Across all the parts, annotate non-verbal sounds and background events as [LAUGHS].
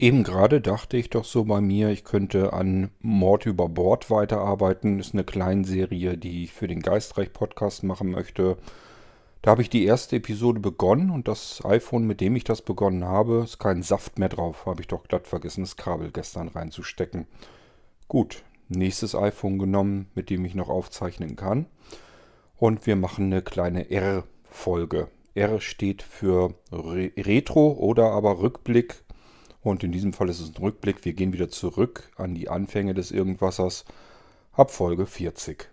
Eben gerade dachte ich doch so bei mir, ich könnte an Mord über Bord weiterarbeiten. Ist eine Kleinserie, die ich für den Geistreich-Podcast machen möchte. Da habe ich die erste Episode begonnen und das iPhone, mit dem ich das begonnen habe, ist kein Saft mehr drauf. Habe ich doch glatt vergessen, das Kabel gestern reinzustecken. Gut, nächstes iPhone genommen, mit dem ich noch aufzeichnen kann. Und wir machen eine kleine R-Folge. R steht für Re Retro oder aber Rückblick und in diesem Fall ist es ein Rückblick. Wir gehen wieder zurück an die Anfänge des Irgendwassers ab Folge 40.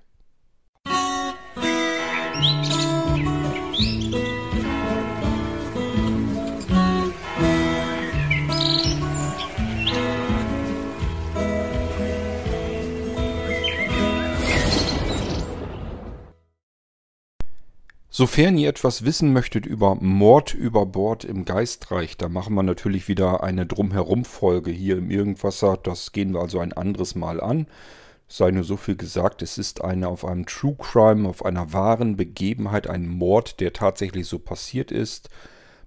Sofern ihr etwas wissen möchtet über Mord über Bord im Geistreich, da machen wir natürlich wieder eine Drumherum-Folge hier im Irgendwasser. Das gehen wir also ein anderes Mal an. Sei nur so viel gesagt, es ist eine auf einem True Crime, auf einer wahren Begebenheit, ein Mord, der tatsächlich so passiert ist.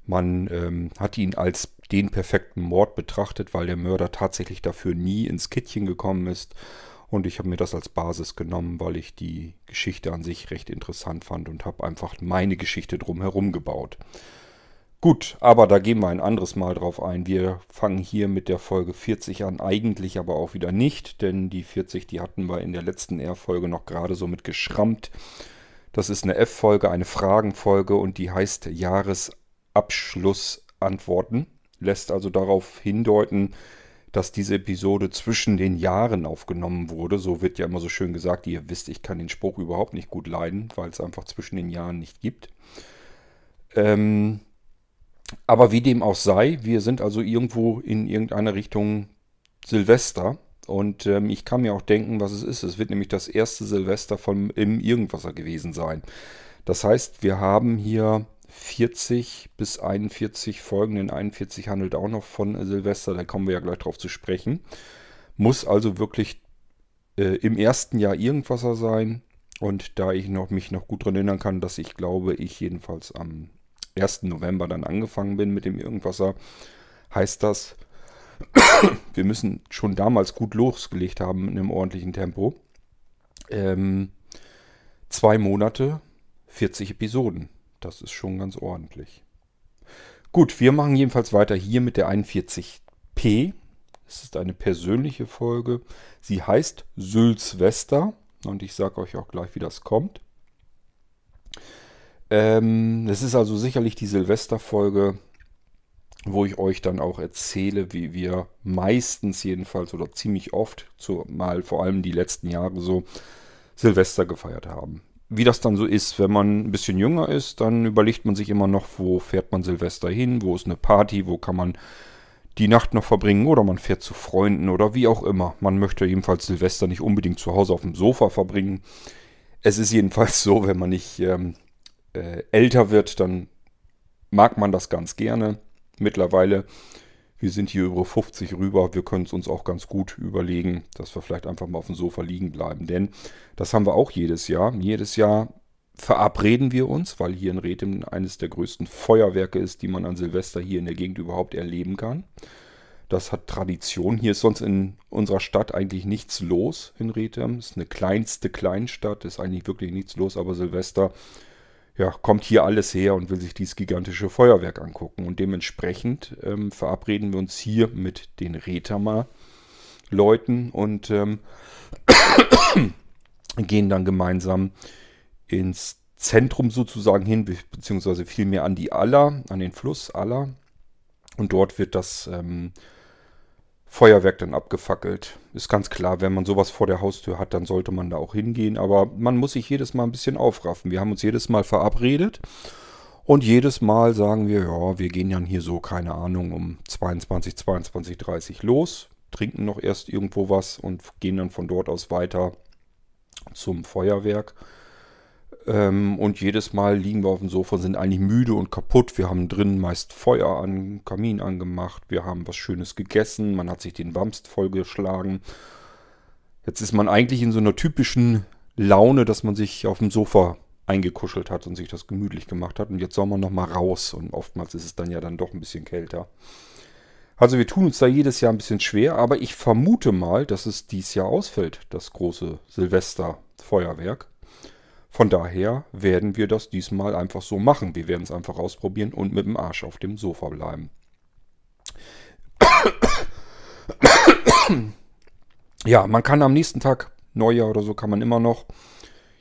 Man ähm, hat ihn als den perfekten Mord betrachtet, weil der Mörder tatsächlich dafür nie ins Kittchen gekommen ist. Und ich habe mir das als Basis genommen, weil ich die Geschichte an sich recht interessant fand und habe einfach meine Geschichte drumherum gebaut. Gut, aber da gehen wir ein anderes Mal drauf ein. Wir fangen hier mit der Folge 40 an, eigentlich aber auch wieder nicht, denn die 40, die hatten wir in der letzten R-Folge noch gerade so mit geschrammt. Das ist eine F-Folge, eine Fragenfolge und die heißt Jahresabschlussantworten. Lässt also darauf hindeuten, dass diese Episode zwischen den Jahren aufgenommen wurde. So wird ja immer so schön gesagt. Ihr wisst, ich kann den Spruch überhaupt nicht gut leiden, weil es einfach zwischen den Jahren nicht gibt. Ähm, aber wie dem auch sei, wir sind also irgendwo in irgendeiner Richtung Silvester. Und ähm, ich kann mir auch denken, was es ist. Es wird nämlich das erste Silvester von im Irgendwasser gewesen sein. Das heißt, wir haben hier 40 bis 41 Folgen. In 41 handelt auch noch von Silvester, da kommen wir ja gleich drauf zu sprechen. Muss also wirklich äh, im ersten Jahr Irgendwasser sein. Und da ich noch, mich noch gut daran erinnern kann, dass ich glaube, ich jedenfalls am 1. November dann angefangen bin mit dem Irgendwasser, heißt das, [COUGHS] wir müssen schon damals gut losgelegt haben in einem ordentlichen Tempo. Ähm, zwei Monate, 40 Episoden. Das ist schon ganz ordentlich. Gut, wir machen jedenfalls weiter hier mit der 41p. Es ist eine persönliche Folge. Sie heißt Sülzwester und ich sage euch auch gleich, wie das kommt. Ähm, es ist also sicherlich die Silvesterfolge, wo ich euch dann auch erzähle, wie wir meistens jedenfalls oder ziemlich oft, zumal vor allem die letzten Jahre so, Silvester gefeiert haben wie das dann so ist, wenn man ein bisschen jünger ist, dann überlegt man sich immer noch, wo fährt man Silvester hin, wo ist eine Party, wo kann man die Nacht noch verbringen oder man fährt zu Freunden oder wie auch immer. Man möchte jedenfalls Silvester nicht unbedingt zu Hause auf dem Sofa verbringen. Es ist jedenfalls [LAUGHS] so, wenn man nicht ähm, äh, älter wird, dann mag man das ganz gerne. Mittlerweile wir sind hier über 50 rüber. Wir können es uns auch ganz gut überlegen, dass wir vielleicht einfach mal auf dem Sofa liegen bleiben. Denn das haben wir auch jedes Jahr. Jedes Jahr verabreden wir uns, weil hier in Rethem eines der größten Feuerwerke ist, die man an Silvester hier in der Gegend überhaupt erleben kann. Das hat Tradition. Hier ist sonst in unserer Stadt eigentlich nichts los in Rethem. Es ist eine kleinste Kleinstadt, ist eigentlich wirklich nichts los, aber Silvester ja, kommt hier alles her und will sich dieses gigantische Feuerwerk angucken. Und dementsprechend ähm, verabreden wir uns hier mit den Retama-Leuten und ähm, [COUGHS] gehen dann gemeinsam ins Zentrum sozusagen hin, beziehungsweise vielmehr an die Aller, an den Fluss Aller. Und dort wird das ähm, Feuerwerk dann abgefackelt. Ist ganz klar, wenn man sowas vor der Haustür hat, dann sollte man da auch hingehen. Aber man muss sich jedes Mal ein bisschen aufraffen. Wir haben uns jedes Mal verabredet. Und jedes Mal sagen wir, ja, wir gehen dann hier so, keine Ahnung, um 22, 22, 30 los, trinken noch erst irgendwo was und gehen dann von dort aus weiter zum Feuerwerk. Ähm, und jedes Mal liegen wir auf dem Sofa, sind eigentlich müde und kaputt. Wir haben drinnen meist Feuer an, Kamin angemacht. Wir haben was Schönes gegessen. Man hat sich den Wamst vollgeschlagen. Jetzt ist man eigentlich in so einer typischen Laune, dass man sich auf dem Sofa eingekuschelt hat und sich das gemütlich gemacht hat. Und jetzt soll man nochmal raus. Und oftmals ist es dann ja dann doch ein bisschen kälter. Also wir tun uns da jedes Jahr ein bisschen schwer, aber ich vermute mal, dass es dieses Jahr ausfällt, das große Silvesterfeuerwerk. Von daher werden wir das diesmal einfach so machen. Wir werden es einfach ausprobieren und mit dem Arsch auf dem Sofa bleiben. [COUGHS] Ja, man kann am nächsten Tag, Neujahr oder so, kann man immer noch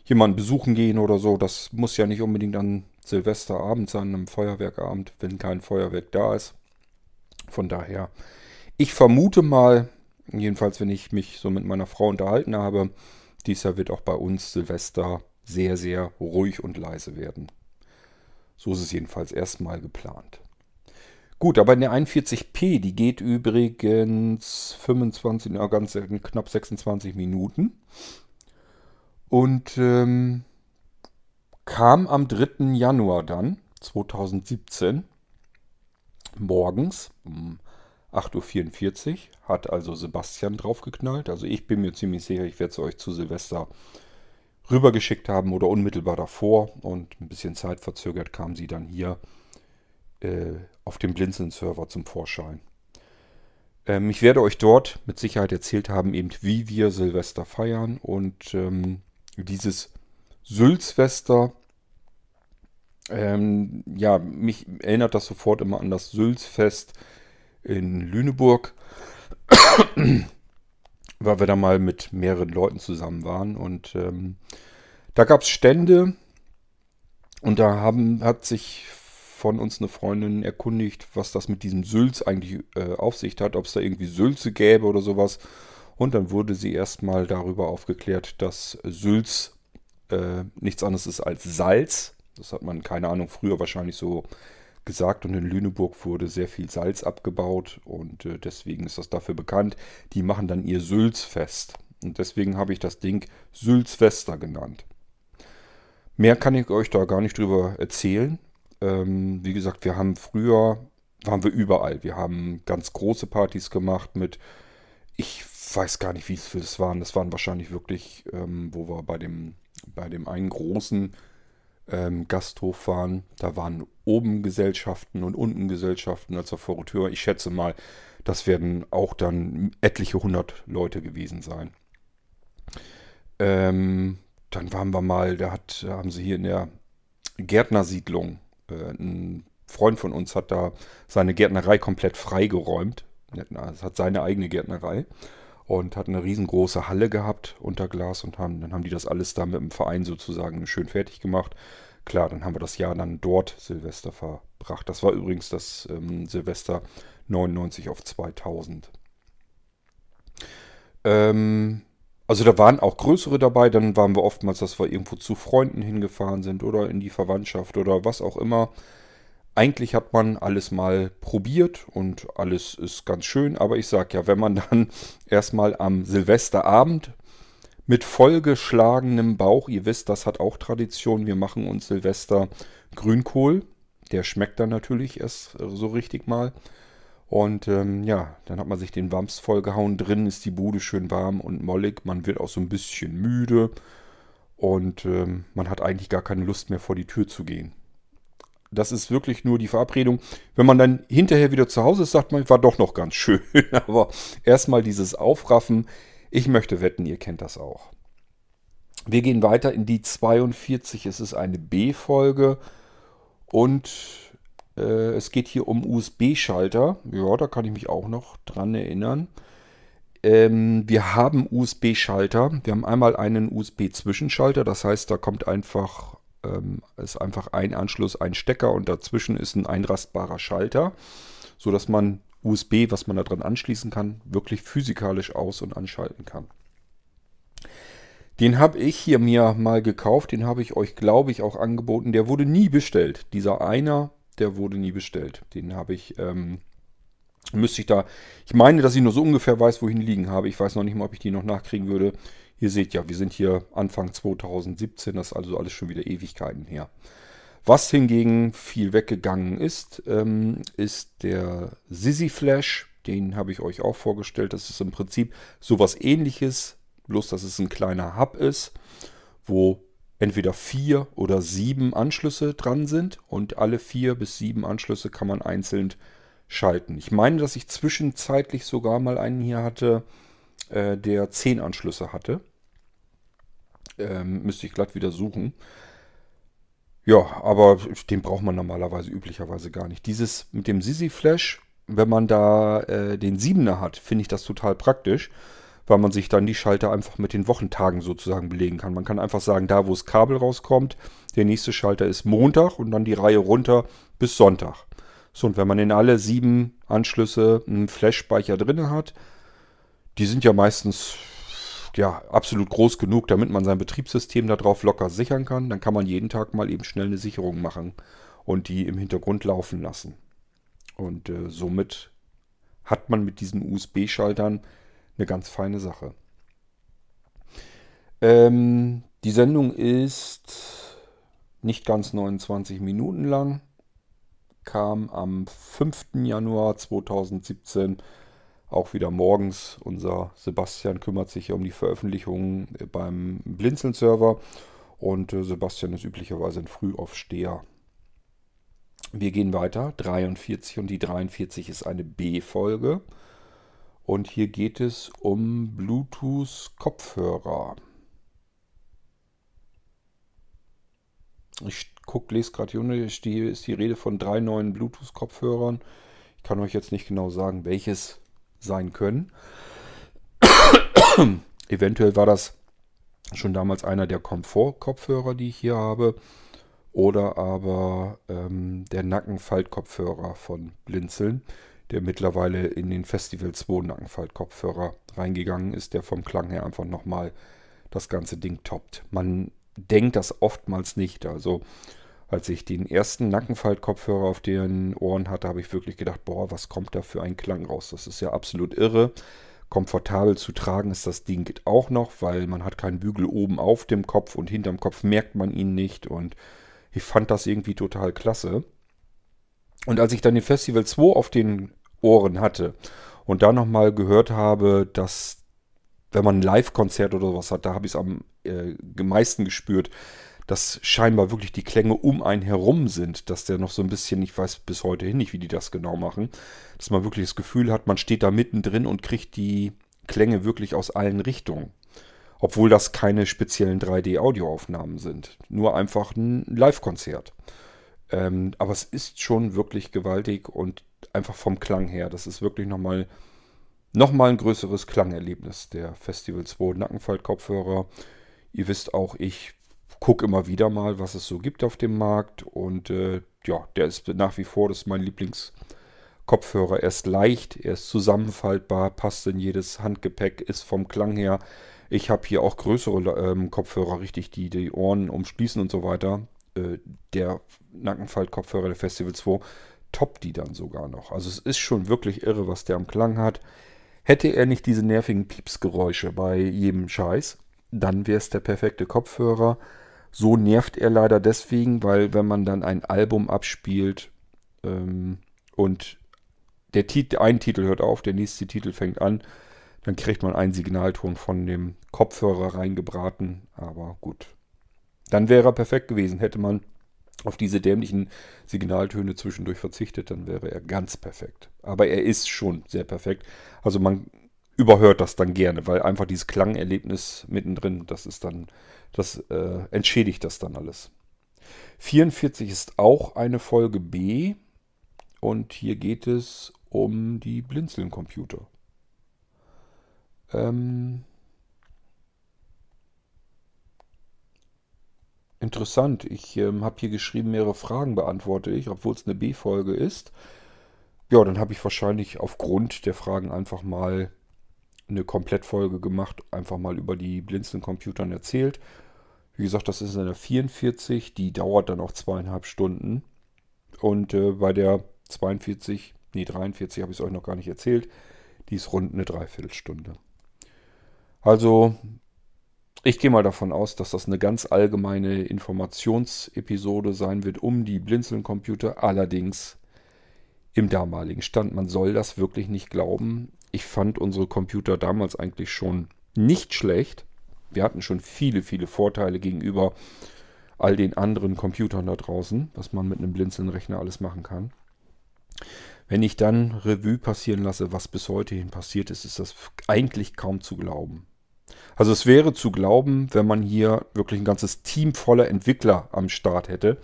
jemanden besuchen gehen oder so. Das muss ja nicht unbedingt an Silvesterabend sein, am Feuerwerkabend, wenn kein Feuerwerk da ist. Von daher, ich vermute mal, jedenfalls wenn ich mich so mit meiner Frau unterhalten habe, dies Jahr wird auch bei uns Silvester sehr, sehr ruhig und leise werden. So ist es jedenfalls erstmal geplant. Gut, aber in der 41p, die geht übrigens 25, na, ganz knapp 26 Minuten. Und ähm, kam am 3. Januar dann, 2017, morgens um 8.44 Uhr, hat also Sebastian draufgeknallt. Also ich bin mir ziemlich sicher, ich werde es euch zu Silvester rübergeschickt haben oder unmittelbar davor. Und ein bisschen zeitverzögert kam sie dann hier äh, auf dem Blinzeln-Server zum Vorschein. Ähm, ich werde euch dort mit Sicherheit erzählt haben, eben wie wir Silvester feiern. Und ähm, dieses Sülzwester ähm, ja, mich erinnert das sofort immer an das Sülzfest in Lüneburg, weil wir da mal mit mehreren Leuten zusammen waren. Und ähm, da gab es Stände und da haben, hat sich von uns eine Freundin erkundigt, was das mit diesem Sülz eigentlich äh, auf sich hat, ob es da irgendwie Sülze gäbe oder sowas. Und dann wurde sie erstmal darüber aufgeklärt, dass Sülz äh, nichts anderes ist als Salz das hat man, keine Ahnung, früher wahrscheinlich so gesagt. Und in Lüneburg wurde sehr viel Salz abgebaut und äh, deswegen ist das dafür bekannt. Die machen dann ihr Sülzfest. Und deswegen habe ich das Ding Sülzwester genannt. Mehr kann ich euch da gar nicht drüber erzählen. Ähm, wie gesagt, wir haben früher, waren wir überall. Wir haben ganz große Partys gemacht mit, ich weiß gar nicht, wie viel das waren. Das waren wahrscheinlich wirklich, ähm, wo wir bei dem, bei dem einen großen ähm, Gasthof waren. Da waren oben Gesellschaften und unten Gesellschaften als vor Tür. Ich schätze mal, das werden auch dann etliche hundert Leute gewesen sein. Ähm, dann waren wir mal, da hat, haben sie hier in der Gärtnersiedlung, äh, ein Freund von uns hat da seine Gärtnerei komplett freigeräumt. Es hat seine eigene Gärtnerei und hat eine riesengroße Halle gehabt unter Glas und haben, dann haben die das alles da mit dem Verein sozusagen schön fertig gemacht. Klar, dann haben wir das Jahr dann dort Silvester verbracht. Das war übrigens das ähm, Silvester 99 auf 2000. Ähm, also da waren auch größere dabei, dann waren wir oftmals, dass wir irgendwo zu Freunden hingefahren sind oder in die Verwandtschaft oder was auch immer eigentlich hat man alles mal probiert und alles ist ganz schön, aber ich sag ja, wenn man dann [LAUGHS] erstmal am Silvesterabend mit vollgeschlagenem Bauch, ihr wisst, das hat auch Tradition, wir machen uns Silvester Grünkohl, der schmeckt dann natürlich erst so richtig mal. Und ähm, ja, dann hat man sich den Wams vollgehauen. Drin ist die Bude schön warm und mollig. Man wird auch so ein bisschen müde. Und ähm, man hat eigentlich gar keine Lust mehr vor die Tür zu gehen. Das ist wirklich nur die Verabredung. Wenn man dann hinterher wieder zu Hause ist, sagt man, war doch noch ganz [LAUGHS] schön. Aber erstmal dieses Aufraffen. Ich möchte wetten, ihr kennt das auch. Wir gehen weiter in die 42. Es ist eine B-Folge und äh, es geht hier um USB-Schalter. Ja, da kann ich mich auch noch dran erinnern. Ähm, wir haben USB-Schalter. Wir haben einmal einen USB-Zwischenschalter. Das heißt, da kommt einfach ähm, ist einfach ein Anschluss, ein Stecker und dazwischen ist ein einrastbarer Schalter, sodass man USB, was man da dran anschließen kann, wirklich physikalisch aus- und anschalten kann. Den habe ich hier mir mal gekauft, den habe ich euch, glaube ich, auch angeboten. Der wurde nie bestellt. Dieser einer, der wurde nie bestellt. Den habe ich, ähm, müsste ich da, ich meine, dass ich nur so ungefähr weiß, wohin liegen habe. Ich weiß noch nicht mal, ob ich die noch nachkriegen würde. Ihr seht ja, wir sind hier Anfang 2017, das ist also alles schon wieder Ewigkeiten her. Was hingegen viel weggegangen ist, ähm, ist der Sisi Flash. Den habe ich euch auch vorgestellt. Das ist im Prinzip sowas ähnliches, bloß dass es ein kleiner Hub ist, wo entweder vier oder sieben Anschlüsse dran sind und alle vier bis sieben Anschlüsse kann man einzeln schalten. Ich meine, dass ich zwischenzeitlich sogar mal einen hier hatte, äh, der 10 Anschlüsse hatte. Ähm, müsste ich glatt wieder suchen. Ja, aber den braucht man normalerweise üblicherweise gar nicht. Dieses mit dem Sisi Flash, wenn man da äh, den 7er hat, finde ich das total praktisch, weil man sich dann die Schalter einfach mit den Wochentagen sozusagen belegen kann. Man kann einfach sagen, da wo das Kabel rauskommt, der nächste Schalter ist Montag und dann die Reihe runter bis Sonntag. So, und wenn man in alle sieben Anschlüsse einen Flash-Speicher drin hat, die sind ja meistens ja, absolut groß genug, damit man sein Betriebssystem darauf locker sichern kann. Dann kann man jeden Tag mal eben schnell eine Sicherung machen und die im Hintergrund laufen lassen. Und äh, somit hat man mit diesen USB-Schaltern eine ganz feine Sache. Ähm, die Sendung ist nicht ganz 29 Minuten lang, kam am 5. Januar 2017 auch wieder morgens. Unser Sebastian kümmert sich ja um die Veröffentlichungen beim Blinzeln-Server und äh, Sebastian ist üblicherweise ein Frühaufsteher. Wir gehen weiter, 43 und die 43 ist eine B-Folge. Und hier geht es um Bluetooth-Kopfhörer. Ich guck, lese gerade hier ist ist die Rede von drei neuen Bluetooth-Kopfhörern. Ich kann euch jetzt nicht genau sagen, welches sein können. [COUGHS] Eventuell war das schon damals einer der Komfort-Kopfhörer, die ich hier habe. Oder aber ähm, der Nackenfaltkopfhörer von Blinzeln, der mittlerweile in den Festival 2 Nackenfaltkopfhörer reingegangen ist, der vom Klang her einfach nochmal das ganze Ding toppt. Man denkt das oftmals nicht. Also als ich den ersten Nackenfaltkopfhörer auf den Ohren hatte, habe ich wirklich gedacht, boah, was kommt da für ein Klang raus? Das ist ja absolut irre. Komfortabel zu tragen ist das Ding auch noch, weil man hat keinen Bügel oben auf dem Kopf und hinterm Kopf merkt man ihn nicht. Und ich fand das irgendwie total klasse. Und als ich dann den Festival 2 auf den Ohren hatte und da nochmal gehört habe, dass wenn man ein Live-Konzert oder sowas hat, da habe ich es am äh, meisten gespürt, dass scheinbar wirklich die Klänge um einen herum sind, dass der noch so ein bisschen, ich weiß bis heute hin nicht, wie die das genau machen, dass man wirklich das Gefühl hat, man steht da mittendrin und kriegt die Klänge wirklich aus allen Richtungen. Obwohl das keine speziellen 3D-Audioaufnahmen sind. Nur einfach ein Live-Konzert. Ähm, aber es ist schon wirklich gewaltig und einfach vom Klang her. Das ist wirklich nochmal noch mal ein größeres Klangerlebnis der Festival 2 Nackenfalt-Kopfhörer. Ihr wisst auch, ich gucke immer wieder mal, was es so gibt auf dem Markt. Und äh, ja, der ist nach wie vor, das ist mein Lieblingskopfhörer. Er ist leicht, er ist zusammenfaltbar, passt in jedes Handgepäck, ist vom Klang her. Ich habe hier auch größere ähm, Kopfhörer, richtig, die die Ohren umschließen und so weiter. Äh, der Nackenfaltkopfhörer der Festival 2 toppt die dann sogar noch. Also es ist schon wirklich irre, was der am Klang hat. Hätte er nicht diese nervigen Piepsgeräusche bei jedem Scheiß, dann wäre es der perfekte Kopfhörer. So nervt er leider deswegen, weil wenn man dann ein Album abspielt ähm, und der Tit ein Titel hört auf, der nächste Titel fängt an, dann kriegt man einen Signalton von dem Kopfhörer reingebraten. Aber gut. Dann wäre er perfekt gewesen. Hätte man auf diese dämlichen Signaltöne zwischendurch verzichtet, dann wäre er ganz perfekt. Aber er ist schon sehr perfekt. Also man überhört das dann gerne, weil einfach dieses Klangerlebnis mittendrin, das ist dann das äh, entschädigt das dann alles. 44 ist auch eine Folge B und hier geht es um die Blinzeln-Computer. Ähm, interessant, ich ähm, habe hier geschrieben, mehrere Fragen beantworte ich, obwohl es eine B-Folge ist. Ja, dann habe ich wahrscheinlich aufgrund der Fragen einfach mal eine Komplettfolge gemacht, einfach mal über die Blinzeln-Computern erzählt. Wie gesagt, das ist eine 44, die dauert dann auch zweieinhalb Stunden. Und äh, bei der 42, nee 43 habe ich es euch noch gar nicht erzählt, die ist rund eine Dreiviertelstunde. Also ich gehe mal davon aus, dass das eine ganz allgemeine Informationsepisode sein wird um die Blinzeln-Computer. Allerdings im damaligen Stand. Man soll das wirklich nicht glauben. Ich fand unsere Computer damals eigentlich schon nicht schlecht. Wir hatten schon viele, viele Vorteile gegenüber all den anderen Computern da draußen, was man mit einem Blinzeln-Rechner alles machen kann. Wenn ich dann Revue passieren lasse, was bis heute hin passiert ist, ist das eigentlich kaum zu glauben. Also es wäre zu glauben, wenn man hier wirklich ein ganzes Team voller Entwickler am Start hätte.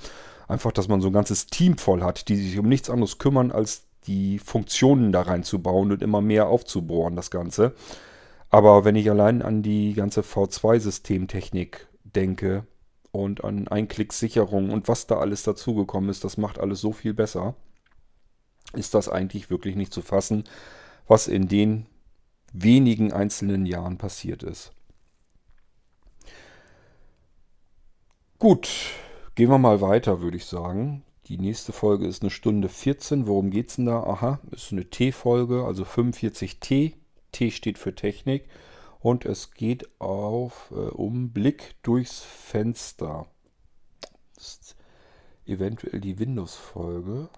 Einfach, dass man so ein ganzes Team voll hat, die sich um nichts anderes kümmern, als die Funktionen da reinzubauen und immer mehr aufzubohren, das Ganze. Aber wenn ich allein an die ganze V2-Systemtechnik denke und an Einklicksicherung und was da alles dazugekommen ist, das macht alles so viel besser, ist das eigentlich wirklich nicht zu fassen, was in den wenigen einzelnen Jahren passiert ist. Gut, gehen wir mal weiter, würde ich sagen. Die nächste Folge ist eine Stunde 14. Worum geht es denn da? Aha, ist eine T-Folge, also 45T. T steht für Technik. Und es geht auf äh, um Blick durchs Fenster. Das ist eventuell die Windows-Folge.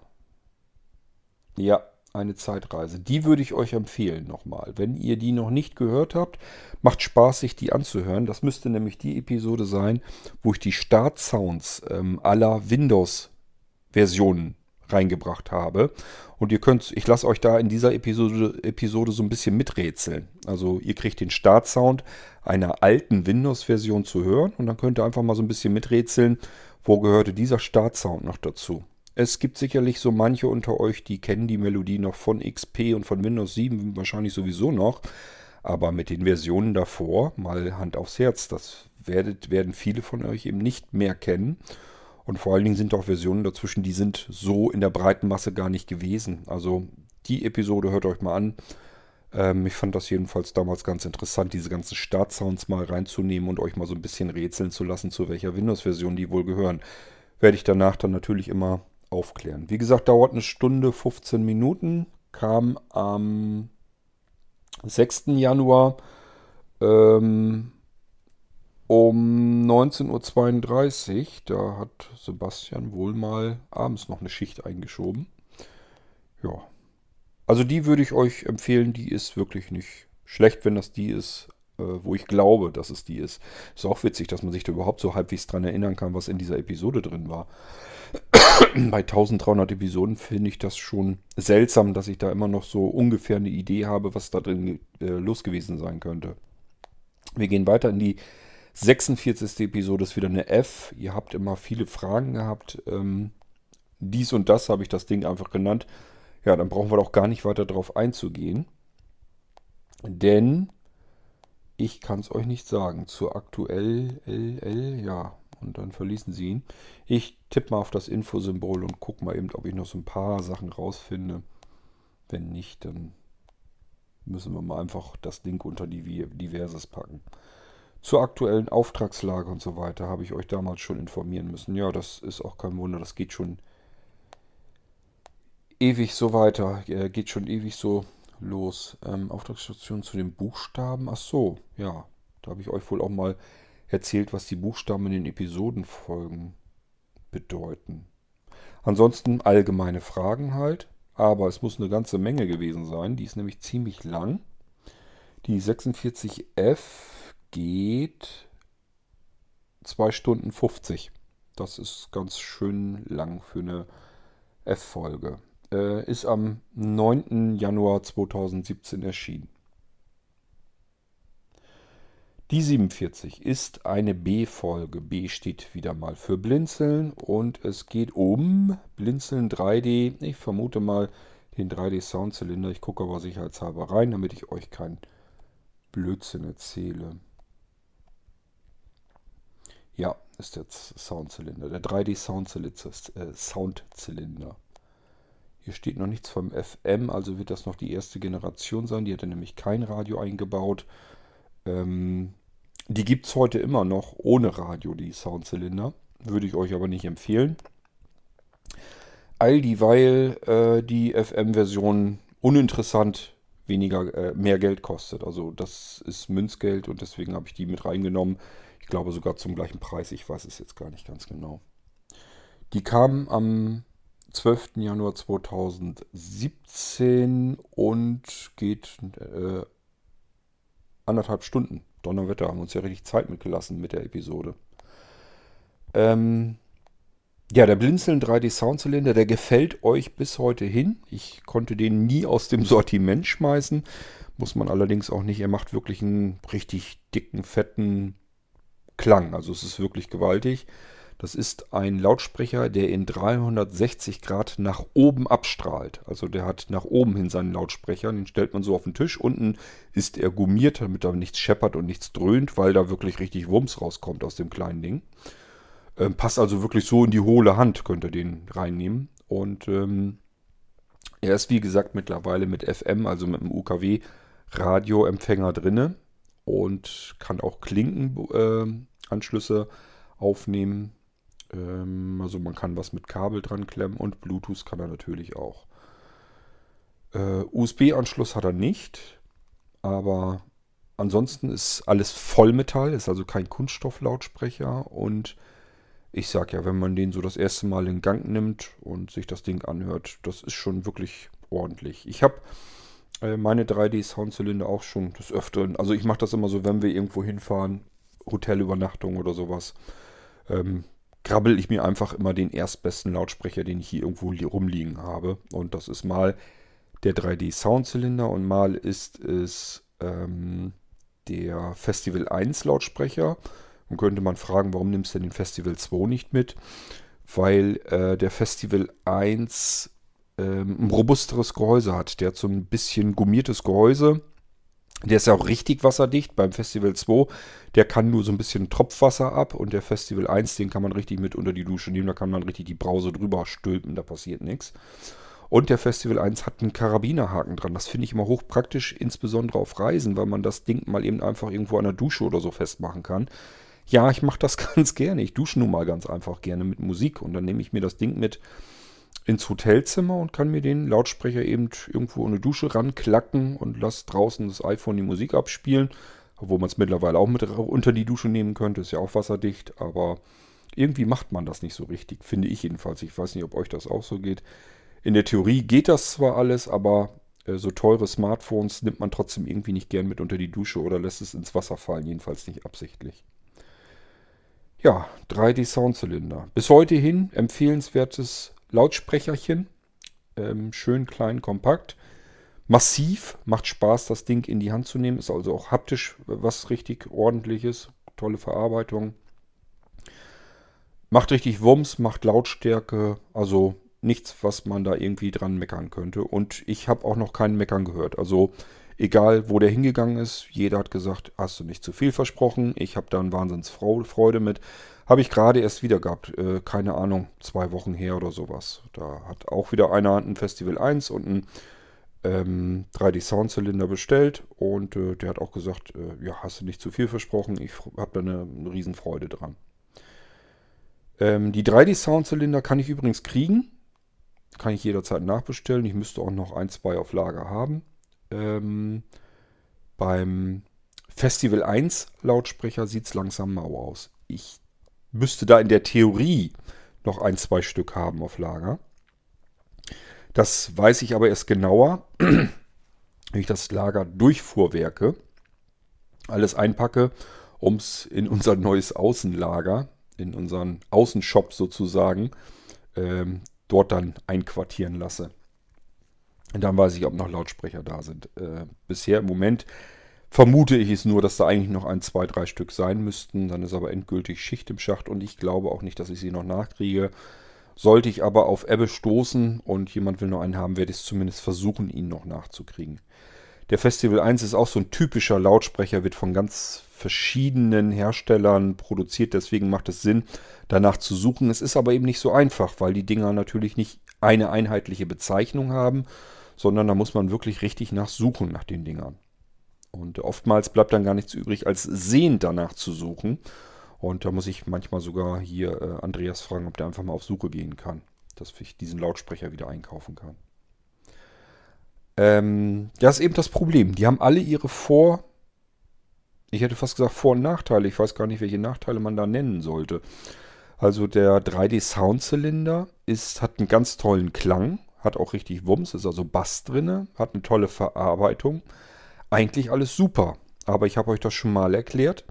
Ja, eine Zeitreise. Die würde ich euch empfehlen nochmal. Wenn ihr die noch nicht gehört habt, macht Spaß, sich die anzuhören. Das müsste nämlich die Episode sein, wo ich die Start-Sounds ähm, aller Windows-Versionen reingebracht habe. Und ihr könnt, ich lasse euch da in dieser Episode, Episode so ein bisschen miträtseln. Also ihr kriegt den Start-Sound einer alten Windows-Version zu hören und dann könnt ihr einfach mal so ein bisschen miträtseln, wo gehörte dieser Start-Sound noch dazu. Es gibt sicherlich so manche unter euch, die kennen die Melodie noch von XP und von Windows 7 wahrscheinlich sowieso noch. Aber mit den Versionen davor, mal Hand aufs Herz, das werdet, werden viele von euch eben nicht mehr kennen. Und vor allen Dingen sind auch Versionen dazwischen, die sind so in der breiten Masse gar nicht gewesen. Also die Episode hört euch mal an. Ähm, ich fand das jedenfalls damals ganz interessant, diese ganzen Startsounds mal reinzunehmen und euch mal so ein bisschen rätseln zu lassen, zu welcher Windows-Version die wohl gehören. Werde ich danach dann natürlich immer aufklären. Wie gesagt, dauert eine Stunde 15 Minuten. Kam am 6. Januar ähm, um 19.32 Uhr. Da hat Sebastian wohl mal abends noch eine Schicht eingeschoben. Ja. Also die würde ich euch empfehlen. Die ist wirklich nicht schlecht, wenn das die ist, äh, wo ich glaube, dass es die ist. Ist auch witzig, dass man sich da überhaupt so halbwegs dran erinnern kann, was in dieser Episode drin war. [COUGHS] Bei 1300 Episoden finde ich das schon seltsam, dass ich da immer noch so ungefähr eine Idee habe, was da drin äh, los gewesen sein könnte. Wir gehen weiter in die 46. Episode, ist wieder eine F. Ihr habt immer viele Fragen gehabt. Ähm, dies und das habe ich das Ding einfach genannt. Ja, dann brauchen wir doch gar nicht weiter darauf einzugehen. Denn ich kann es euch nicht sagen. Zu aktuell LL, ja, und dann verließen sie ihn. Ich tippe mal auf das Infosymbol und gucke mal eben, ob ich noch so ein paar Sachen rausfinde. Wenn nicht, dann müssen wir mal einfach das Ding unter die Diverses packen. Zur aktuellen Auftragslage und so weiter habe ich euch damals schon informieren müssen. Ja, das ist auch kein Wunder, das geht schon ewig so weiter. Äh, geht schon ewig so los. Ähm, Auftragsstation zu den Buchstaben. Ach so, ja. Da habe ich euch wohl auch mal erzählt, was die Buchstaben in den Episodenfolgen bedeuten. Ansonsten allgemeine Fragen halt, aber es muss eine ganze Menge gewesen sein. Die ist nämlich ziemlich lang. Die 46F geht 2 Stunden 50. Das ist ganz schön lang für eine F-Folge. Äh, ist am 9. Januar 2017 erschienen. Die 47 ist eine B-Folge. B steht wieder mal für Blinzeln und es geht um Blinzeln 3D. Ich vermute mal den 3D-Soundzylinder. Ich gucke aber sicherheitshalber rein, damit ich euch keinen Blödsinn erzähle. Ja, ist der Soundzylinder. Der 3D-Soundzylinder. Äh, Hier steht noch nichts vom FM, also wird das noch die erste Generation sein. Die hatte nämlich kein Radio eingebaut. Ähm, die gibt es heute immer noch ohne Radio, die Soundzylinder. Würde ich euch aber nicht empfehlen. All dieweil äh, die FM-Version uninteressant weniger, äh, mehr Geld kostet. Also das ist Münzgeld und deswegen habe ich die mit reingenommen. Ich glaube sogar zum gleichen Preis. Ich weiß es jetzt gar nicht ganz genau. Die kam am 12. Januar 2017 und geht äh, anderthalb Stunden. Donnerwetter haben uns ja richtig Zeit mitgelassen mit der Episode. Ähm, Ja, der Blinzeln 3D Soundzylinder, der gefällt euch bis heute hin. Ich konnte den nie aus dem Sortiment schmeißen. Muss man allerdings auch nicht. Er macht wirklich einen richtig dicken, fetten Klang. Also es ist wirklich gewaltig. Das ist ein Lautsprecher, der in 360 Grad nach oben abstrahlt. Also der hat nach oben hin seinen Lautsprecher. Den stellt man so auf den Tisch. Unten ist er gummiert, damit da nichts scheppert und nichts dröhnt, weil da wirklich richtig Wumms rauskommt aus dem kleinen Ding. Ähm, passt also wirklich so in die hohle Hand, könnt ihr den reinnehmen. Und ähm, er ist wie gesagt mittlerweile mit FM, also mit einem UKW-Radioempfänger drinne und kann auch Klinkenanschlüsse äh, aufnehmen. Ähm, also man kann was mit Kabel dran klemmen und Bluetooth kann er natürlich auch. Äh, USB-Anschluss hat er nicht, aber ansonsten ist alles Vollmetall, ist also kein Kunststofflautsprecher und ich sag ja, wenn man den so das erste Mal in Gang nimmt und sich das Ding anhört, das ist schon wirklich ordentlich. Ich habe meine 3D-Soundzylinder auch schon des Öfteren. Also ich mache das immer so, wenn wir irgendwo hinfahren, Hotelübernachtung oder sowas, ähm, krabbel ich mir einfach immer den erstbesten Lautsprecher, den ich hier irgendwo rumliegen habe. Und das ist mal der 3D-Soundzylinder und mal ist es ähm, der Festival 1 Lautsprecher. Dann könnte man fragen, warum nimmst du den Festival 2 nicht mit? Weil äh, der Festival 1 ähm, ein robusteres Gehäuse hat. Der hat so ein bisschen gummiertes Gehäuse. Der ist ja auch richtig wasserdicht. Beim Festival 2, der kann nur so ein bisschen Tropfwasser ab. Und der Festival 1, den kann man richtig mit unter die Dusche nehmen. Da kann man richtig die Brause drüber stülpen. Da passiert nichts. Und der Festival 1 hat einen Karabinerhaken dran. Das finde ich immer hochpraktisch, insbesondere auf Reisen, weil man das Ding mal eben einfach irgendwo an der Dusche oder so festmachen kann. Ja, ich mache das [LAUGHS] ganz gerne. Ich dusche nun mal ganz einfach gerne mit Musik und dann nehme ich mir das Ding mit ins Hotelzimmer und kann mir den Lautsprecher eben irgendwo in eine Dusche ranklacken und lasse draußen das iPhone die Musik abspielen. Obwohl man es mittlerweile auch mit unter die Dusche nehmen könnte, ist ja auch wasserdicht, aber irgendwie macht man das nicht so richtig, finde ich jedenfalls. Ich weiß nicht, ob euch das auch so geht. In der Theorie geht das zwar alles, aber äh, so teure Smartphones nimmt man trotzdem irgendwie nicht gern mit unter die Dusche oder lässt es ins Wasser fallen, jedenfalls nicht absichtlich. Ja, 3D Soundzylinder. Bis heute hin empfehlenswertes Lautsprecherchen. Ähm, schön klein, kompakt. Massiv, macht Spaß, das Ding in die Hand zu nehmen. Ist also auch haptisch was richtig ordentliches. Tolle Verarbeitung. Macht richtig Wumms, macht Lautstärke. Also nichts, was man da irgendwie dran meckern könnte. Und ich habe auch noch keinen Meckern gehört. Also Egal, wo der hingegangen ist, jeder hat gesagt, hast du nicht zu viel versprochen. Ich habe da eine Wahnsinnsfreude mit. Habe ich gerade erst wieder gehabt. Äh, keine Ahnung, zwei Wochen her oder sowas. Da hat auch wieder einer ein Festival 1 und ein ähm, 3D Soundzylinder bestellt. Und äh, der hat auch gesagt, äh, ja, hast du nicht zu viel versprochen. Ich habe da eine, eine Riesenfreude dran. Ähm, die 3D Soundzylinder kann ich übrigens kriegen. Kann ich jederzeit nachbestellen. Ich müsste auch noch ein, zwei auf Lager haben ähm, beim Festival 1 Lautsprecher sieht es langsam mau aus. Ich müsste da in der Theorie noch ein, zwei Stück haben auf Lager. Das weiß ich aber erst genauer, [CLEARS THROAT] wenn ich das Lager durchfuhrwerke, alles einpacke, um es in unser neues Außenlager, in unseren Außenshop sozusagen, ähm, dort dann einquartieren lasse. Und dann weiß ich, ob noch Lautsprecher da sind. Äh, bisher im Moment vermute ich es nur, dass da eigentlich noch ein, zwei, drei Stück sein müssten. Dann ist aber endgültig Schicht im Schacht und ich glaube auch nicht, dass ich sie noch nachkriege. Sollte ich aber auf Ebbe stoßen und jemand will noch einen haben, werde ich es zumindest versuchen, ihn noch nachzukriegen. Der Festival 1 ist auch so ein typischer Lautsprecher, wird von ganz verschiedenen Herstellern produziert, deswegen macht es Sinn, danach zu suchen. Es ist aber eben nicht so einfach, weil die Dinger natürlich nicht eine einheitliche Bezeichnung haben, sondern da muss man wirklich richtig nachsuchen nach den Dingern. Und oftmals bleibt dann gar nichts übrig, als sehend danach zu suchen. Und da muss ich manchmal sogar hier äh, Andreas fragen, ob der einfach mal auf Suche gehen kann, dass ich diesen Lautsprecher wieder einkaufen kann. Ähm, das ist eben das Problem. Die haben alle ihre Vor-, ich hätte fast gesagt Vor- und Nachteile. Ich weiß gar nicht, welche Nachteile man da nennen sollte. Also der 3D-Soundzylinder hat einen ganz tollen Klang hat auch richtig Wumms, ist also Bass drin, hat eine tolle Verarbeitung. Eigentlich alles super. Aber ich habe euch das schon mal erklärt.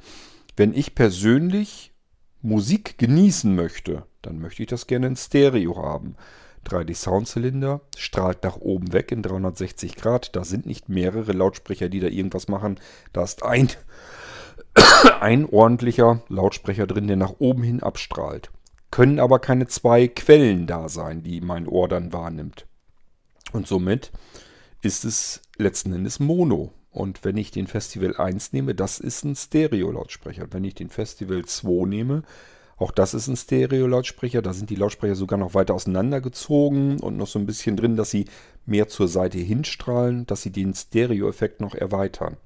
Wenn ich persönlich Musik genießen möchte, dann möchte ich das gerne in Stereo haben. 3D Soundzylinder, strahlt nach oben weg in 360 Grad. Da sind nicht mehrere Lautsprecher, die da irgendwas machen. Da ist ein, [COUGHS] ein ordentlicher Lautsprecher drin, der nach oben hin abstrahlt. Können aber keine zwei Quellen da sein, die mein Ohr dann wahrnimmt. Und somit ist es letzten Endes Mono. Und wenn ich den Festival 1 nehme, das ist ein Stereo-Lautsprecher. Wenn ich den Festival 2 nehme, auch das ist ein Stereo-Lautsprecher. Da sind die Lautsprecher sogar noch weiter auseinandergezogen und noch so ein bisschen drin, dass sie mehr zur Seite hinstrahlen, dass sie den Stereo-Effekt noch erweitern.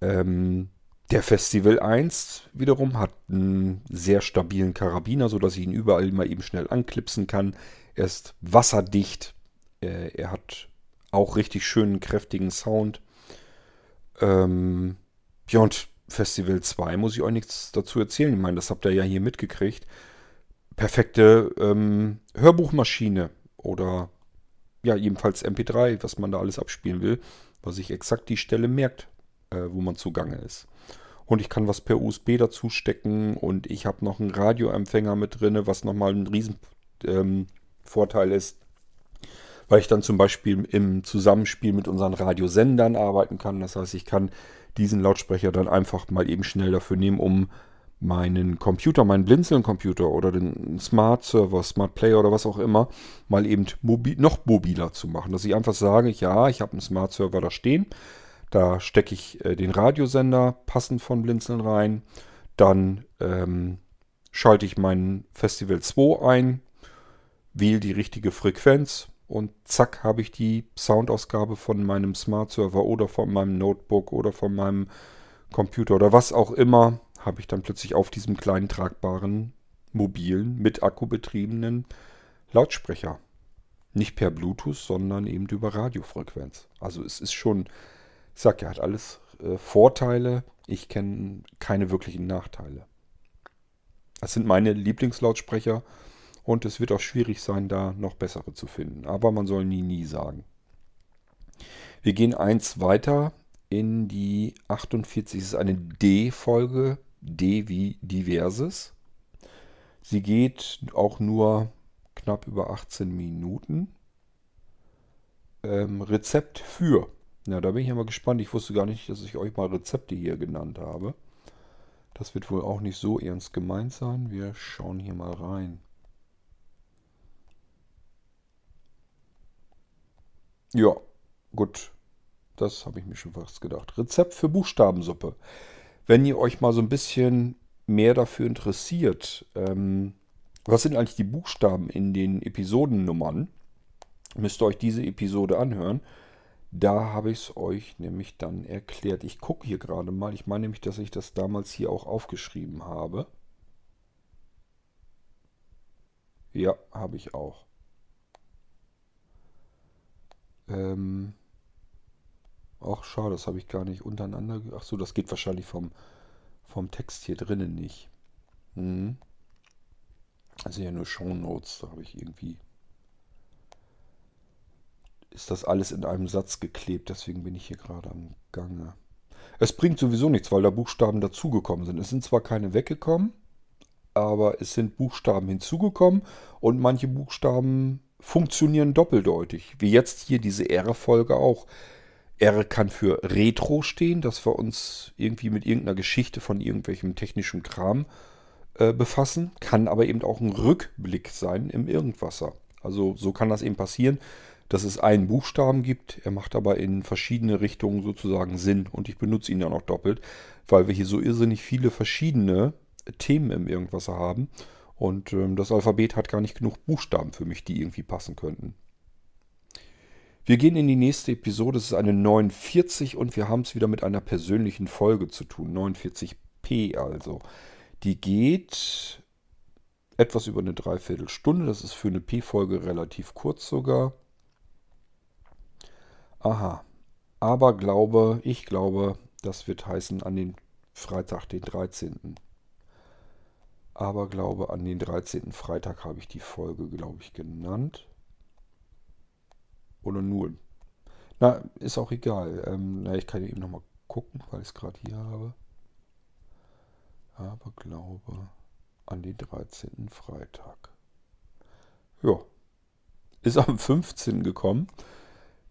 Ähm, der Festival 1 wiederum hat einen sehr stabilen Karabiner, sodass ich ihn überall mal eben schnell anklipsen kann. Er ist wasserdicht. Er hat auch richtig schönen, kräftigen Sound. Ähm, ja, und Festival 2 muss ich euch nichts dazu erzählen. Ich meine, das habt ihr ja hier mitgekriegt. Perfekte ähm, Hörbuchmaschine oder ja, jedenfalls MP3, was man da alles abspielen will, was sich exakt die Stelle merkt, äh, wo man zugange ist. Und ich kann was per USB dazu stecken und ich habe noch einen Radioempfänger mit drin, was nochmal ein riesen ähm, ist, weil ich dann zum Beispiel im Zusammenspiel mit unseren Radiosendern arbeiten kann. Das heißt, ich kann diesen Lautsprecher dann einfach mal eben schnell dafür nehmen, um meinen Computer, meinen Blinzeln-Computer oder den Smart Server, Smart Player oder was auch immer, mal eben mobil, noch mobiler zu machen. Dass ich einfach sage, ja, ich habe einen Smart Server da stehen, da stecke ich äh, den Radiosender passend von Blinzeln rein, dann ähm, schalte ich meinen Festival 2 ein, wähle die richtige Frequenz, und zack habe ich die Soundausgabe von meinem Smart Server oder von meinem Notebook oder von meinem Computer oder was auch immer, habe ich dann plötzlich auf diesem kleinen tragbaren mobilen mit Akku betriebenen Lautsprecher. Nicht per Bluetooth, sondern eben über Radiofrequenz. Also es ist schon, ich sag ja, hat alles äh, Vorteile. Ich kenne keine wirklichen Nachteile. Das sind meine Lieblingslautsprecher und es wird auch schwierig sein, da noch bessere zu finden. Aber man soll nie, nie sagen. Wir gehen eins weiter in die 48. Es ist eine D-Folge. D wie diverses. Sie geht auch nur knapp über 18 Minuten. Ähm, Rezept für. Na, da bin ich ja mal gespannt. Ich wusste gar nicht, dass ich euch mal Rezepte hier genannt habe. Das wird wohl auch nicht so ernst gemeint sein. Wir schauen hier mal rein. Ja, gut. Das habe ich mir schon fast gedacht. Rezept für Buchstabensuppe. Wenn ihr euch mal so ein bisschen mehr dafür interessiert, ähm, was sind eigentlich die Buchstaben in den Episodennummern, müsst ihr euch diese Episode anhören. Da habe ich es euch nämlich dann erklärt. Ich gucke hier gerade mal. Ich meine nämlich, dass ich das damals hier auch aufgeschrieben habe. Ja, habe ich auch. Ähm, ach, schade, das habe ich gar nicht untereinander. Ach so, das geht wahrscheinlich vom, vom Text hier drinnen nicht. Hm. Also ja nur Show Notes, da habe ich irgendwie. Ist das alles in einem Satz geklebt, deswegen bin ich hier gerade am Gange. Es bringt sowieso nichts, weil da Buchstaben dazugekommen sind. Es sind zwar keine weggekommen, aber es sind Buchstaben hinzugekommen und manche Buchstaben funktionieren doppeldeutig. Wie jetzt hier diese R-Folge auch. R kann für Retro stehen, dass wir uns irgendwie mit irgendeiner Geschichte von irgendwelchem technischen Kram äh, befassen. Kann aber eben auch ein Rückblick sein im Irgendwasser. Also so kann das eben passieren, dass es einen Buchstaben gibt. Er macht aber in verschiedene Richtungen sozusagen Sinn und ich benutze ihn dann auch doppelt, weil wir hier so irrsinnig viele verschiedene Themen im Irgendwasser haben. Und ähm, das Alphabet hat gar nicht genug Buchstaben für mich, die irgendwie passen könnten. Wir gehen in die nächste Episode. Es ist eine 49 und wir haben es wieder mit einer persönlichen Folge zu tun. 49p also. Die geht etwas über eine Dreiviertelstunde. Das ist für eine P-Folge relativ kurz sogar. Aha. Aber glaube, ich glaube, das wird heißen an den Freitag, den 13. Aberglaube an den 13. Freitag habe ich die Folge, glaube ich, genannt. Oder nur. Na, ist auch egal. Ähm, na, ich kann eben nochmal gucken, weil ich es gerade hier habe. Aberglaube. an den 13. Freitag. Ja, ist am 15. gekommen.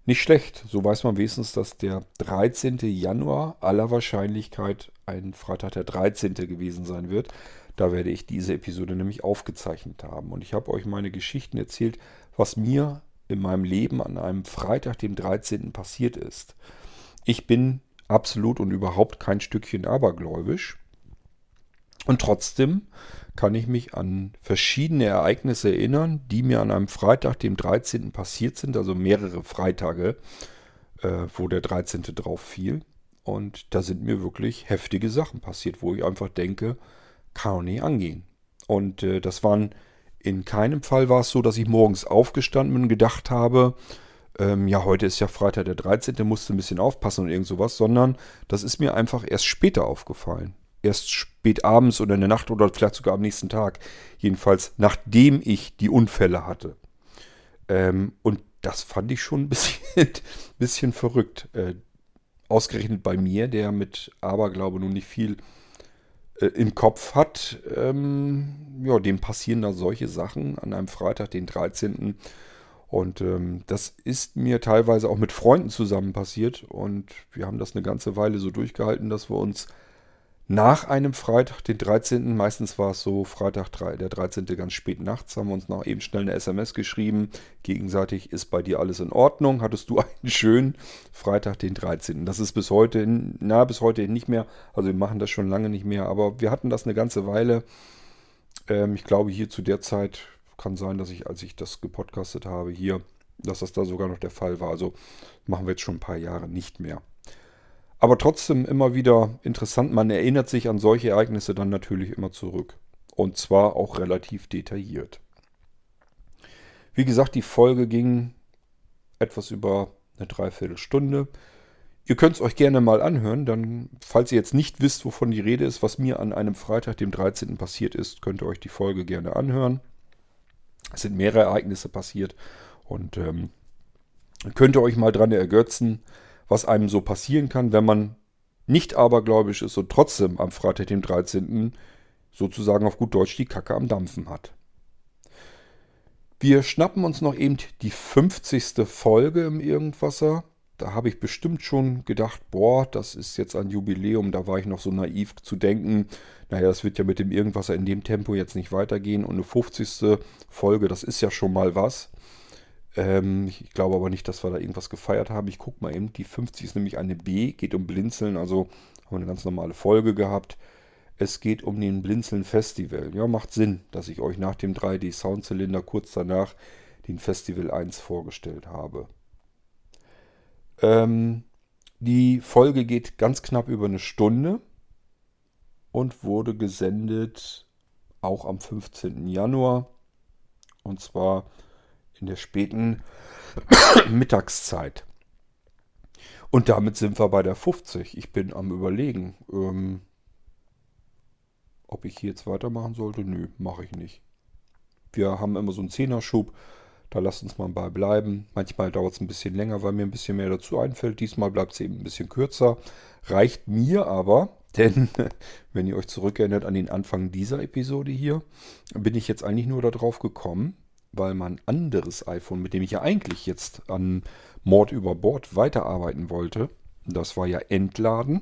Nicht schlecht, so weiß man wenigstens, dass der 13. Januar aller Wahrscheinlichkeit ein Freitag der 13. gewesen sein wird. Da werde ich diese Episode nämlich aufgezeichnet haben. Und ich habe euch meine Geschichten erzählt, was mir in meinem Leben an einem Freitag, dem 13. passiert ist. Ich bin absolut und überhaupt kein Stückchen abergläubisch. Und trotzdem kann ich mich an verschiedene Ereignisse erinnern, die mir an einem Freitag, dem 13. passiert sind, also mehrere Freitage, äh, wo der 13. drauf fiel. Und da sind mir wirklich heftige Sachen passiert, wo ich einfach denke, kann auch nicht angehen. Und äh, das waren, in keinem Fall war es so, dass ich morgens aufgestanden bin und gedacht habe, ähm, ja, heute ist ja Freitag der 13., musste ein bisschen aufpassen und irgend sowas, sondern das ist mir einfach erst später aufgefallen erst spät abends oder in der Nacht oder vielleicht sogar am nächsten Tag. Jedenfalls nachdem ich die Unfälle hatte. Ähm, und das fand ich schon ein bisschen, [LAUGHS] bisschen verrückt. Äh, ausgerechnet bei mir, der mit Aberglaube nun nicht viel äh, im Kopf hat, ähm, ja, dem passieren da solche Sachen an einem Freitag, den 13. Und ähm, das ist mir teilweise auch mit Freunden zusammen passiert. Und wir haben das eine ganze Weile so durchgehalten, dass wir uns nach einem Freitag, den 13., meistens war es so Freitag, der 13. ganz spät nachts, haben wir uns noch eben schnell eine SMS geschrieben. Gegenseitig ist bei dir alles in Ordnung. Hattest du [LAUGHS] einen schönen Freitag, den 13. Das ist bis heute, na, bis heute nicht mehr. Also wir machen das schon lange nicht mehr, aber wir hatten das eine ganze Weile. Ähm, ich glaube, hier zu der Zeit kann sein, dass ich, als ich das gepodcastet habe, hier, dass das da sogar noch der Fall war. Also machen wir jetzt schon ein paar Jahre nicht mehr. Aber trotzdem immer wieder interessant. Man erinnert sich an solche Ereignisse dann natürlich immer zurück. Und zwar auch relativ detailliert. Wie gesagt, die Folge ging etwas über eine Dreiviertelstunde. Ihr könnt es euch gerne mal anhören, dann, falls ihr jetzt nicht wisst, wovon die Rede ist, was mir an einem Freitag, dem 13. passiert ist, könnt ihr euch die Folge gerne anhören. Es sind mehrere Ereignisse passiert und ähm, könnt ihr euch mal dran ergötzen, was einem so passieren kann, wenn man nicht abergläubisch ist und trotzdem am Freitag, dem 13. sozusagen auf gut Deutsch die Kacke am Dampfen hat. Wir schnappen uns noch eben die 50. Folge im Irgendwasser. Da habe ich bestimmt schon gedacht, boah, das ist jetzt ein Jubiläum. Da war ich noch so naiv zu denken, naja, das wird ja mit dem Irgendwasser in dem Tempo jetzt nicht weitergehen. Und eine 50. Folge, das ist ja schon mal was. Ähm, ich glaube aber nicht, dass wir da irgendwas gefeiert haben. Ich gucke mal eben. Die 50 ist nämlich eine B, geht um Blinzeln. Also haben wir eine ganz normale Folge gehabt. Es geht um den Blinzeln Festival. Ja, macht Sinn, dass ich euch nach dem 3D Soundzylinder kurz danach den Festival 1 vorgestellt habe. Ähm, die Folge geht ganz knapp über eine Stunde und wurde gesendet auch am 15. Januar. Und zwar in der späten [COUGHS] Mittagszeit. Und damit sind wir bei der 50. Ich bin am Überlegen, ähm, ob ich hier jetzt weitermachen sollte. Nö, mache ich nicht. Wir haben immer so einen Zehnerschub. Da lasst uns mal bei bleiben. Manchmal dauert es ein bisschen länger, weil mir ein bisschen mehr dazu einfällt. Diesmal bleibt es eben ein bisschen kürzer. Reicht mir aber, [LAUGHS] denn wenn ihr euch zurückerinnert an den Anfang dieser Episode hier, bin ich jetzt eigentlich nur darauf gekommen, weil mein anderes iPhone, mit dem ich ja eigentlich jetzt an Mord über Bord weiterarbeiten wollte, das war ja entladen.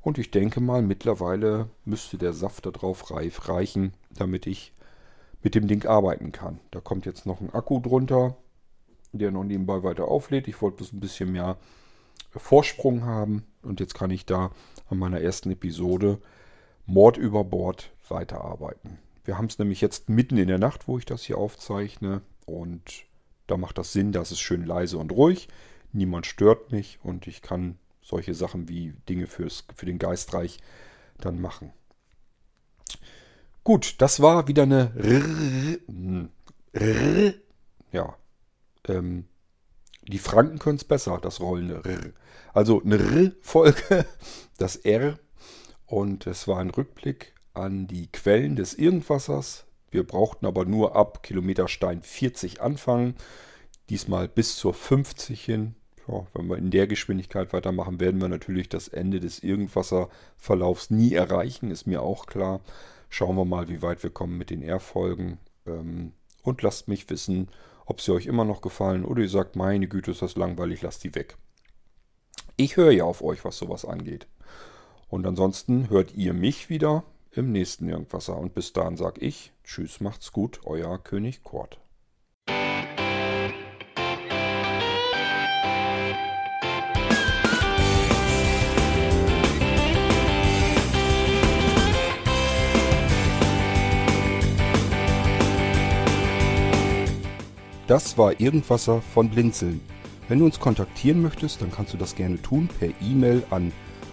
Und ich denke mal, mittlerweile müsste der Saft da drauf reif reichen, damit ich mit dem Ding arbeiten kann. Da kommt jetzt noch ein Akku drunter, der noch nebenbei weiter auflädt. Ich wollte bloß ein bisschen mehr Vorsprung haben. Und jetzt kann ich da an meiner ersten Episode Mord über Bord weiterarbeiten. Wir haben es nämlich jetzt mitten in der Nacht, wo ich das hier aufzeichne. Und da macht das Sinn, dass es schön leise und ruhig. Niemand stört mich und ich kann solche Sachen wie Dinge fürs, für den Geistreich dann machen. Gut, das war wieder eine ja, ähm, die Franken können es besser, das rollende R. Also eine R-Folge, [LAUGHS] das R. Und es war ein Rückblick an die Quellen des Irgendwassers. Wir brauchten aber nur ab Kilometerstein 40 anfangen. Diesmal bis zur 50 hin. Ja, wenn wir in der Geschwindigkeit weitermachen, werden wir natürlich das Ende des Irgendwasserverlaufs nie erreichen, ist mir auch klar. Schauen wir mal, wie weit wir kommen mit den R-Folgen. Ähm, und lasst mich wissen, ob sie euch immer noch gefallen oder ihr sagt, meine Güte, ist das langweilig, lasst die weg. Ich höre ja auf euch, was sowas angeht. Und ansonsten hört ihr mich wieder im nächsten Irgendwasser. Und bis dahin sage ich, tschüss, macht's gut, euer König Kort. Das war Irgendwasser von Blinzeln. Wenn du uns kontaktieren möchtest, dann kannst du das gerne tun per E-Mail an